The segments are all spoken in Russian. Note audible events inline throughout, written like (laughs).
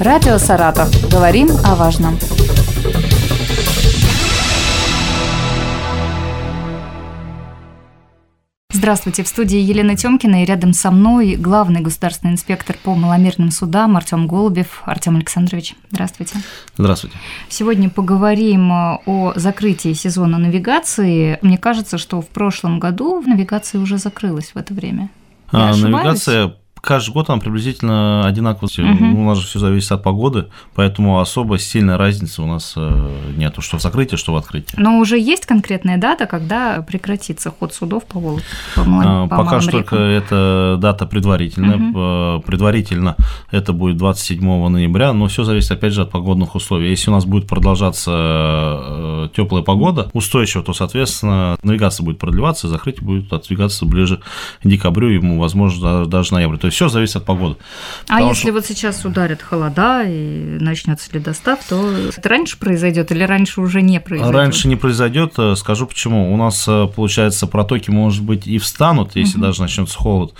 Радио «Саратов». Говорим о важном. Здравствуйте, в студии Елена Тёмкина и рядом со мной главный государственный инспектор по маломерным судам Артем Голубев. Артем Александрович, здравствуйте. Здравствуйте. Сегодня поговорим о закрытии сезона навигации. Мне кажется, что в прошлом году навигация уже закрылась в это время. Я а, навигация каждый год она приблизительно одинаково. Угу. У нас же все зависит от погоды, поэтому особо сильной разницы у нас э, нету, что в закрытии, что в открытии. Но уже есть конкретная дата, когда прекратится ход судов по Волге? По малым, по Пока что только эта дата предварительная. Угу. Предварительно это будет 27 ноября, но все зависит опять же от погодных условий. Если у нас будет продолжаться э, теплая погода, устойчиво, то, соответственно, навигация будет продлеваться, закрытие будет отдвигаться ближе к декабрю, ему, возможно, даже ноябрь. То есть все зависит от погоды. А Потому если что... вот сейчас ударит холода и начнется ледостав, то это раньше произойдет или раньше уже не произойдет? Раньше не произойдет. Э, скажу почему. У нас, э, получается, протоки, может быть, и встанут, если угу. даже начнется холод,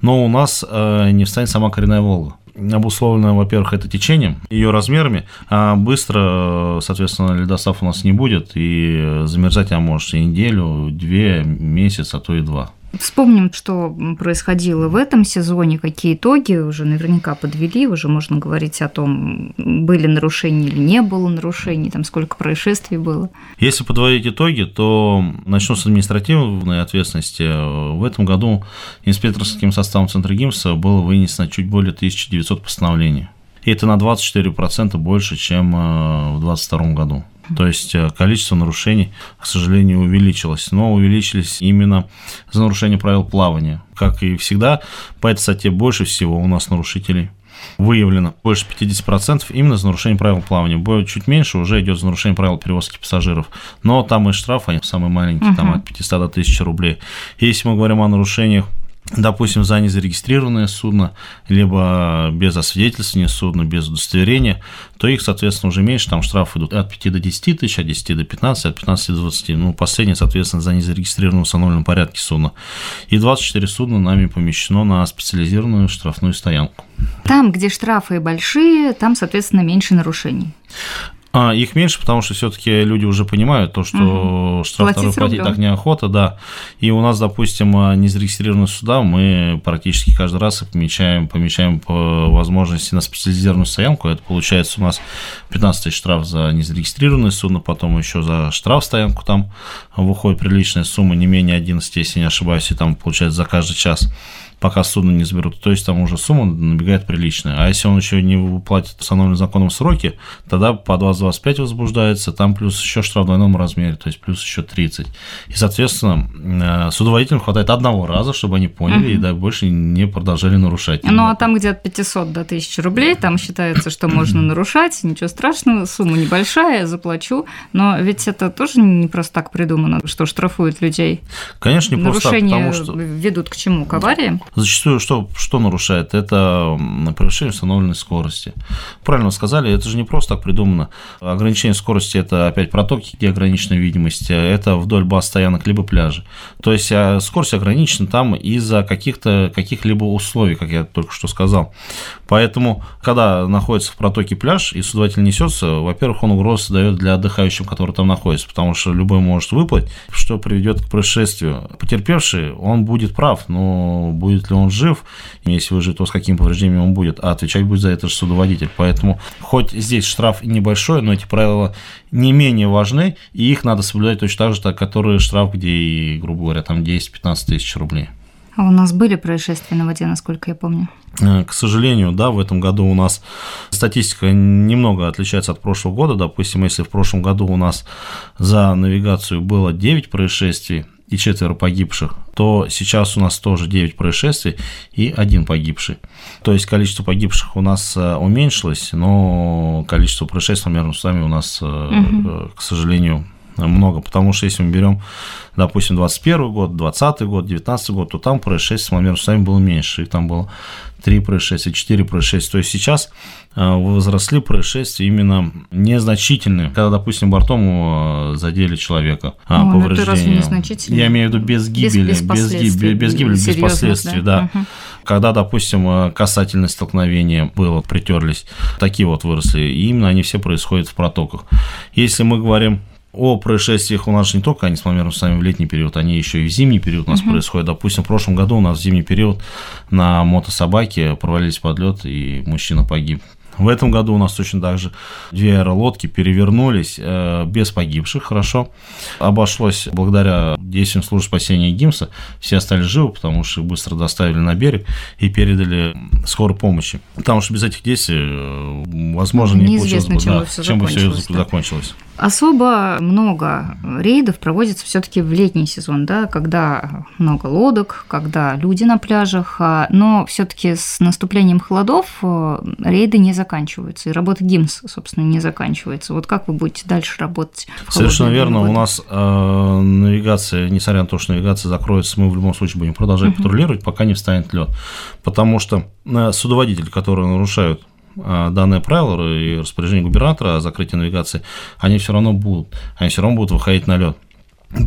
но у нас э, не встанет сама коренная Волга обусловлено, во-первых, это течением, ее размерами, а быстро, соответственно, ледостав у нас не будет, и замерзать она может и неделю, две, месяц, а то и два. Вспомним, что происходило в этом сезоне, какие итоги уже наверняка подвели, уже можно говорить о том, были нарушения или не было нарушений, там сколько происшествий было. Если подводить итоги, то начну с административной ответственности. В этом году инспекторским составом Центра ГИМСа было вынесено чуть более 1900 постановлений. И это на 24% больше, чем э, в 2022 году. То есть э, количество нарушений, к сожалению, увеличилось. Но увеличились именно за нарушение правил плавания. Как и всегда, по этой статье больше всего у нас нарушителей выявлено больше 50% именно за нарушение правил плавания. Будет чуть меньше, уже идет за нарушение правил перевозки пассажиров. Но там и штрафы, они самые маленькие, uh-huh. там от 500 до 1000 рублей. Если мы говорим о нарушениях допустим, за незарегистрированное судно, либо без освидетельствования судна, без удостоверения, то их, соответственно, уже меньше, там штрафы идут от 5 до 10 тысяч, от 10 до 15, от 15 до 20. Ну, последнее, соответственно, за незарегистрированное в установленном порядке судна. И 24 судна нами помещено на специализированную штрафную стоянку. Там, где штрафы большие, там, соответственно, меньше нарушений. А, их меньше, потому что все-таки люди уже понимают то, что угу. штраф платить, платить так неохота, да. И у нас, допустим, а, незарегистрированные суда, мы практически каждый раз помечаем, помечаем по возможности на специализированную стоянку. Это получается у нас 15 тысяч штраф за незарегистрированное судно, потом еще за штраф стоянку там выходит приличная сумма, не менее 11, если не ошибаюсь, и там получается за каждый час пока судно не заберут. То есть там уже сумма набегает приличная. А если он еще не выплатит установленные законом сроки, тогда по 20-25 возбуждается, там плюс еще штраф в двойном размере, то есть плюс еще 30. И, соответственно, э, судоводителям хватает одного раза, чтобы они поняли угу. и да, больше не продолжали нарушать. Ну, а там, где от 500 до 1000 рублей, там считается, что можно (clears throat) нарушать, ничего страшного, сумма небольшая, заплачу. Но ведь это тоже не просто так придумано, что штрафуют людей. Конечно, не просто так, потому что... ведут к чему? К авариям? Зачастую что, что нарушает? Это превышение установленной скорости. Правильно вы сказали, это же не просто так придумано. Ограничение скорости – это опять протоки, где ограничена видимость, это вдоль баз стоянок либо пляжи. То есть а, скорость ограничена там из-за каких-то каких-либо условий, как я только что сказал. Поэтому, когда находится в протоке пляж и судователь несется, во-первых, он угрозу дает для отдыхающих, которые там находятся, потому что любой может выплыть, что приведет к происшествию. Потерпевший, он будет прав, но будет будет ли он жив, если выживет, то с какими повреждениями он будет, а отвечать будет за это же судоводитель. Поэтому хоть здесь штраф и небольшой, но эти правила не менее важны, и их надо соблюдать точно так же, так, которые штраф, где, и, грубо говоря, там 10-15 тысяч рублей. А у нас были происшествия на воде, насколько я помню? Э, к сожалению, да, в этом году у нас статистика немного отличается от прошлого года. Допустим, если в прошлом году у нас за навигацию было 9 происшествий, и четверо погибших, то сейчас у нас тоже 9 происшествий и один погибший. То есть количество погибших у нас э, уменьшилось, но количество происшествий, наверное, с вами у нас, угу. к сожалению, много, потому что если мы берем, допустим, 21 год, 20 год, 19 год, то там происшествий с маломерными судами было меньше, их там было 3 происшествия, 4 происшествия. То есть сейчас э, возросли происшествия именно незначительные, когда, допустим, бортом э, задели человека, а, ну, повреждения. Я имею в виду без гибели, без, без, последствий, без гибели, без последствий, да. да. Угу. Когда, допустим, э, касательное столкновение было, притерлись, такие вот выросли, и именно они все происходят в протоках. Если мы говорим о происшествиях у нас же не только они с с сами в летний период, они еще и в зимний период у нас угу. происходят. Допустим, в прошлом году у нас в зимний период на мотособаке провалились подлет, и мужчина погиб. В этом году у нас точно так же две аэролодки перевернулись э, без погибших, хорошо. Обошлось благодаря действиям службы спасения ГИМСа. Все остались живы, потому что их быстро доставили на берег и передали скорой помощи. Потому что без этих действий, э, возможно, не получилось бы, чем, да, бы чем бы все закончилось. Особо много рейдов проводится все-таки в летний сезон, да, когда много лодок, когда люди на пляжах, а, но все-таки с наступлением холодов э, рейды не заканчиваются, и работа ГИМС, собственно, не заканчивается. Вот как вы будете дальше работать? Совершенно верно. Годы? У нас э, навигация, несмотря на то, что навигация закроется, мы в любом случае будем продолжать угу. патрулировать, пока не встанет лед, потому что э, судоводители, которые нарушают а, данное правило и распоряжение губернатора о закрытии навигации, они все равно будут, они все равно будут выходить на лед.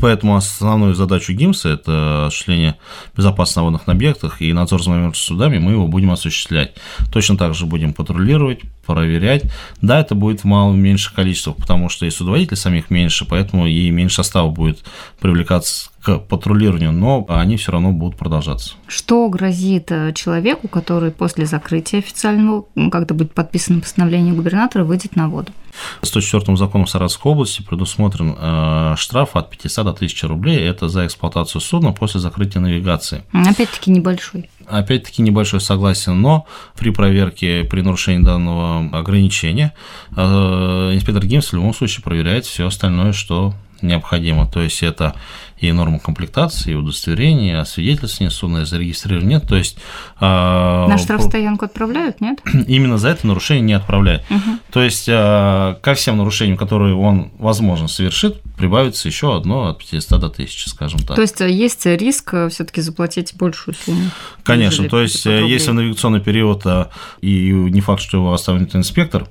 Поэтому основную задачу ГИМСа – это осуществление безопасности на водных объектах и надзор за моментом судами, мы его будем осуществлять. Точно так же будем патрулировать, проверять. Да, это будет в малом меньших количествах, потому что и судоводителей самих меньше, поэтому и меньше состава будет привлекаться к патрулированию, но они все равно будут продолжаться. Что грозит э, человеку, который после закрытия официального, когда будет подписано постановление губернатора, выйдет на воду? 104 законом Саратовской области предусмотрен э, штраф от 500 до 1000 рублей. Это за эксплуатацию судна после закрытия навигации. Опять-таки небольшой. Опять-таки небольшой согласен, но при проверке, при нарушении данного ограничения, э, инспектор ГИМС в любом случае проверяет все остальное, что необходимо. То есть это и нормы комплектации, и удостоверение, освидетельствование судна, зарегистрирование нет. То есть, э, На штрафстоянку отправляют, нет? (clears throat) Именно за это нарушение не отправляют. Угу. То есть э, ко всем нарушениям, которые он, возможно, совершит, прибавится еще одно от 500 до 1000, скажем так. То есть есть риск все-таки заплатить большую сумму? Конечно. То есть если в навигационный период, и не факт, что его оставит инспектор,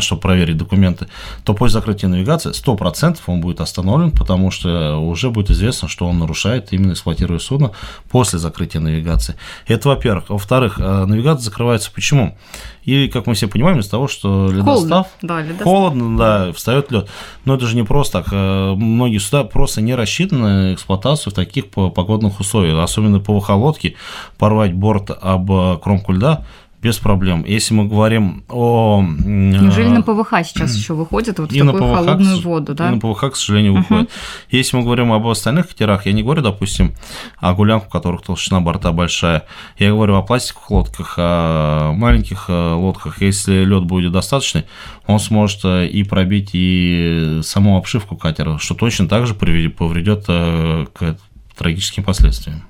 чтобы проверить документы, то после закрытия навигации 100% он будет остановлен, потому что уже будет известно, что он нарушает, именно эксплуатируя судно после закрытия навигации. Это во-первых. Во-вторых, э, навигация закрывается почему? И, как мы все понимаем, из-за того, что ледостав, холодно, да, ледостав. холодно да, встает лед. Но это же не просто так. Э, многие суда просто не рассчитаны на эксплуатацию в таких погодных условиях, особенно по лодки, порвать борт об э, кромку льда без проблем. Если мы говорим о... Неужели на ПВХ сейчас еще выходит вот в такую ПВХ, холодную воду, да? И на ПВХ, к сожалению, выходит. Uh-huh. Если мы говорим об остальных катерах, я не говорю, допустим, о гулянках, у которых толщина борта большая. Я говорю о пластиковых лодках, о маленьких э, лодках. Если лед будет достаточный, он сможет э, и пробить и саму обшивку катера, что точно так же повредит э, к трагическим последствиям.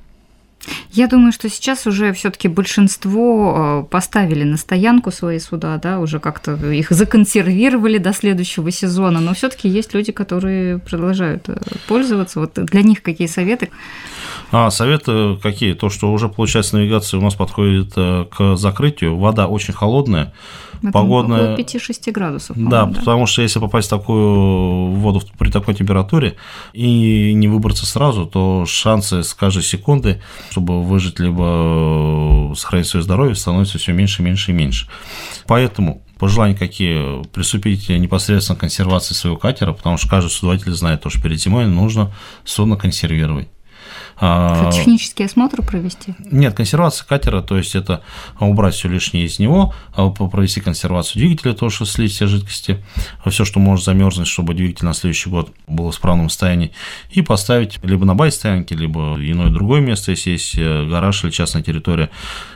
Я думаю, что сейчас уже все-таки большинство э, поставили на стоянку свои суда, да, уже как-то их законсервировали до следующего сезона, но все-таки есть люди, которые продолжают э, пользоваться. Вот для них какие советы? А, советы какие? То, что уже, получается, навигация у нас подходит э, к закрытию, вода очень холодная, это погодная... Около 5-6 градусов. Да, да, потому что если попасть в такую воду при такой температуре и не выбраться сразу, то шансы с каждой секунды, чтобы выжить либо сохранить свое здоровье, становятся все меньше, меньше и меньше. Поэтому пожелания какие? Приступить непосредственно к консервации своего катера, потому что каждый судоводитель знает, то, что перед зимой нужно судно консервировать. А, технический осмотр провести? Нет, консервация катера, то есть это убрать все лишнее из него, а провести консервацию двигателя, то, что слить все жидкости, все, что может замерзнуть, чтобы двигатель на следующий год был в справном состоянии, и поставить либо на бай-стоянке, либо иное другое место, если есть э, гараж или частная территория,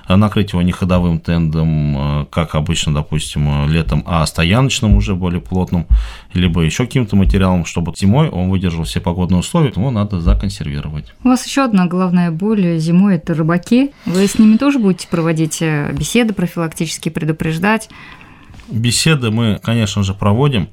накрыть его не ходовым тендом, э, как обычно, допустим, летом, а стояночным уже более плотным, либо еще каким-то материалом, чтобы зимой он выдержал все погодные условия, его надо законсервировать. У вас еще одна главная боль зимой – это рыбаки. Вы с ними тоже будете проводить э, беседы профилактические, предупреждать? Беседы мы, конечно же, проводим.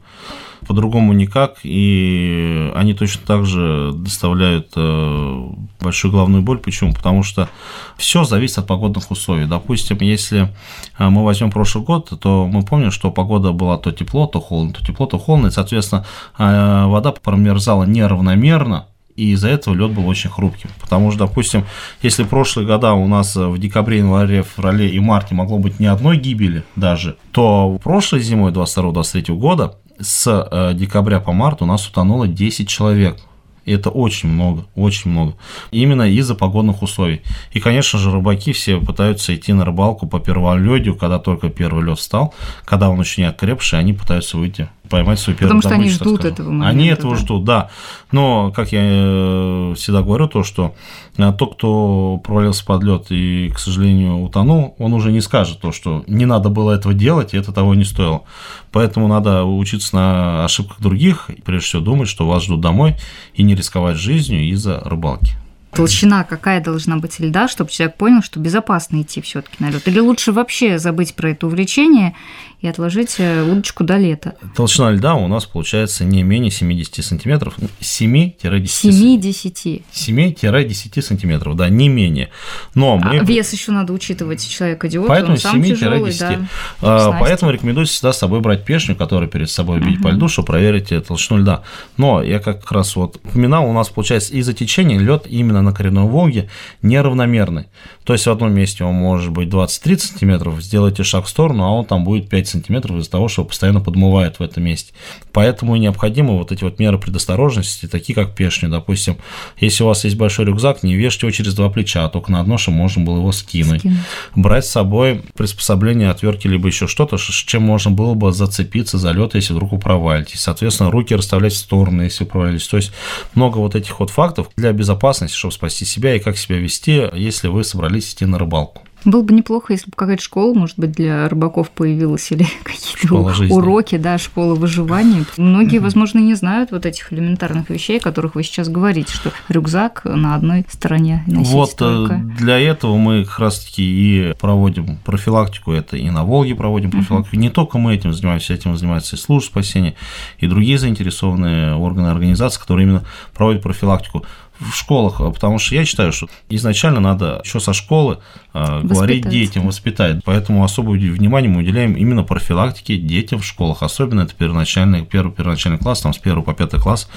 По-другому никак, и они точно так же доставляют э, большую головную боль. Почему? Потому что все зависит от погодных условий. Допустим, если э, мы возьмем прошлый год, то мы помним, что погода была то тепло, то холодно, то тепло, то холодно, и, соответственно, э, вода промерзала неравномерно, и из-за этого лед был очень хрупким. Потому что, допустим, если прошлые года у нас в декабре, январе, феврале и марте могло быть ни одной гибели даже, то прошлой зимой 22-23 года с э, декабря по март у нас утонуло 10 человек. Это очень много, очень много. Именно из-за погодных условий. И, конечно же, рыбаки все пытаются идти на рыбалку по перволедию, когда только первый лед встал, когда он еще не окрепший, они пытаются выйти поймать свой первый Потому что они ждут этого момента. Они этого да? ждут, да. Но, как я э, всегда говорю, то, что э, тот, кто провалился под лед и, к сожалению, утонул, он уже не скажет то, что не надо было этого делать, и это того не стоило. Поэтому надо учиться на ошибках других, и прежде всего думать, что вас ждут домой, и не рисковать жизнью из-за рыбалки. Толщина какая должна быть льда, чтобы человек понял, что безопасно идти все-таки на лед? Или лучше вообще забыть про это увлечение и отложить э, удочку до лета? Толщина льда у нас получается не менее 70 сантиметров, 7-10. 7-10. 7-10 сантиметров, да, не менее. Но мы... А вес еще надо учитывать, человек идиот, Поэтому 7-10. Да, а, поэтому рекомендую всегда с собой брать пешню, которую перед собой бить uh-huh. по льду, чтобы проверить э, толщину льда. Но я как раз вот упоминал, у нас получается из-за течения лед именно на коренной Волге неравномерный. То есть в одном месте он может быть 20-30 сантиметров, сделайте шаг в сторону, а он там будет 5 сантиметров из-за того, что постоянно подмывает в этом месте. Поэтому необходимы вот эти вот меры предосторожности, такие как пешни. Допустим, если у вас есть большой рюкзак, не вешайте его через два плеча, а только на одно, чтобы можно было его скинуть. скинуть. Брать с собой приспособление, отвертки, либо еще что-то, чем можно было бы зацепиться за лед, если вдруг провалитесь. Соответственно, руки расставлять в стороны, если провалились. То есть много вот этих вот фактов для безопасности, чтобы спасти себя и как себя вести, если вы собрались идти на рыбалку. Было бы неплохо, если бы какая-то школа, может быть, для рыбаков появилась или (laughs) какие-то уроки, да, школа выживания. Многие, возможно, не знают вот этих элементарных вещей, о которых вы сейчас говорите, что рюкзак на одной стороне носить Вот э, только. для этого мы как раз-таки и проводим профилактику, это и на Волге проводим профилактику. Uh-huh. Не только мы этим занимаемся, этим занимается и служба спасения, и другие заинтересованные органы организации, которые именно проводят профилактику в школах, потому что я считаю, что изначально надо еще со школы э, говорить детям, воспитать. Поэтому особое внимание мы уделяем именно профилактике детям в школах. Особенно это первоначальный, первый первоначальный класс, там с первого по пятый класс,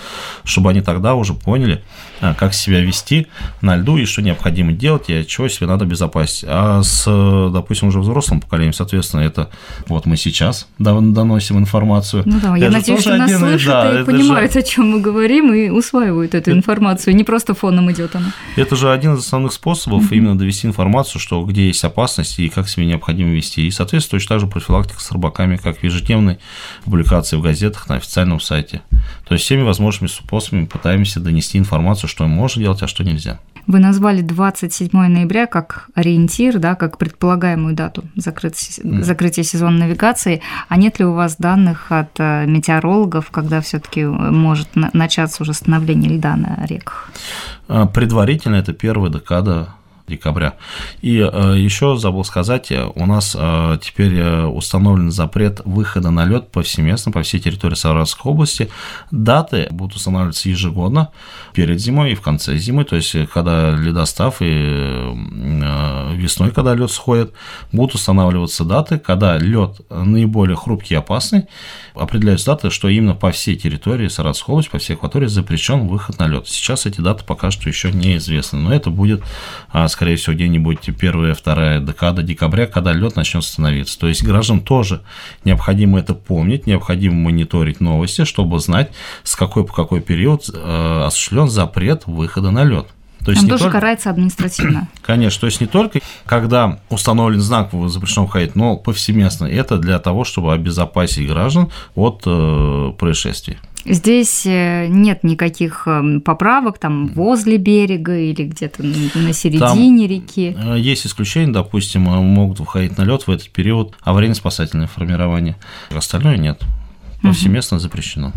чтобы они тогда уже поняли, э, как себя вести на льду и что необходимо делать, и от чего себе надо безопасить. А с, допустим, уже взрослым поколением, соответственно, это вот мы сейчас доносим информацию. Ну да, я надеюсь, что нас слышат да, и понимают, же... о чем мы говорим, и усваивают эту информацию. Не просто фоном идет она. Это же один из основных способов именно довести информацию, что где есть опасность и как себя необходимо вести. И, соответственно, точно так же профилактика с рыбаками, как в ежедневной публикации в газетах на официальном сайте. То есть всеми возможными способами пытаемся донести информацию, что можно делать, а что нельзя. Вы назвали 27 ноября как ориентир, да, как предполагаемую дату закрытия, mm. закрытия сезона навигации. А нет ли у вас данных от э, метеорологов, когда все-таки может начаться уже становление льда на реках? А, предварительно это первая декада декабря. И э, еще забыл сказать, э, у нас э, теперь установлен запрет выхода на лед повсеместно по всей территории Саратовской области. Даты будут устанавливаться ежегодно, перед зимой и в конце зимы, то есть когда ледостав и весной, когда лед сходит, будут устанавливаться даты, когда лед наиболее хрупкий и опасный, определяются даты, что именно по всей территории Саратовской области, по всей акватории запрещен выход на лед. Сейчас эти даты пока что еще неизвестны, но это будет скорее всего, где-нибудь первая, вторая декада декабря, когда лед начнет становиться. То есть гражданам тоже необходимо это помнить, необходимо мониторить новости, чтобы знать, с какой по какой период э, осуществлен запрет выхода на лед. То есть Он тоже только... карается административно. (clears throat) Конечно, то есть не только когда установлен знак запрещено входить, но повсеместно. Это для того, чтобы обезопасить граждан от э, происшествий. Здесь э, нет никаких эм, поправок там возле берега или где-то на середине там реки. Э, есть исключения, допустим, могут выходить на лед в этот период аварийно-спасательное формирование. Остальное нет. Повсеместно запрещено.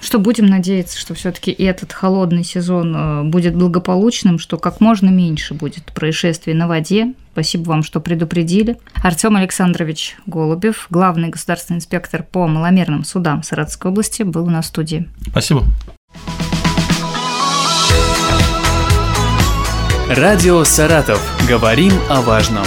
Что будем надеяться, что все-таки этот холодный сезон э, будет благополучным, что как можно меньше будет происшествий на воде. Спасибо вам, что предупредили. Артем Александрович Голубев, главный государственный инспектор по маломерным судам Саратовской области, был у нас в студии. Спасибо. Радио «Саратов». Говорим о важном.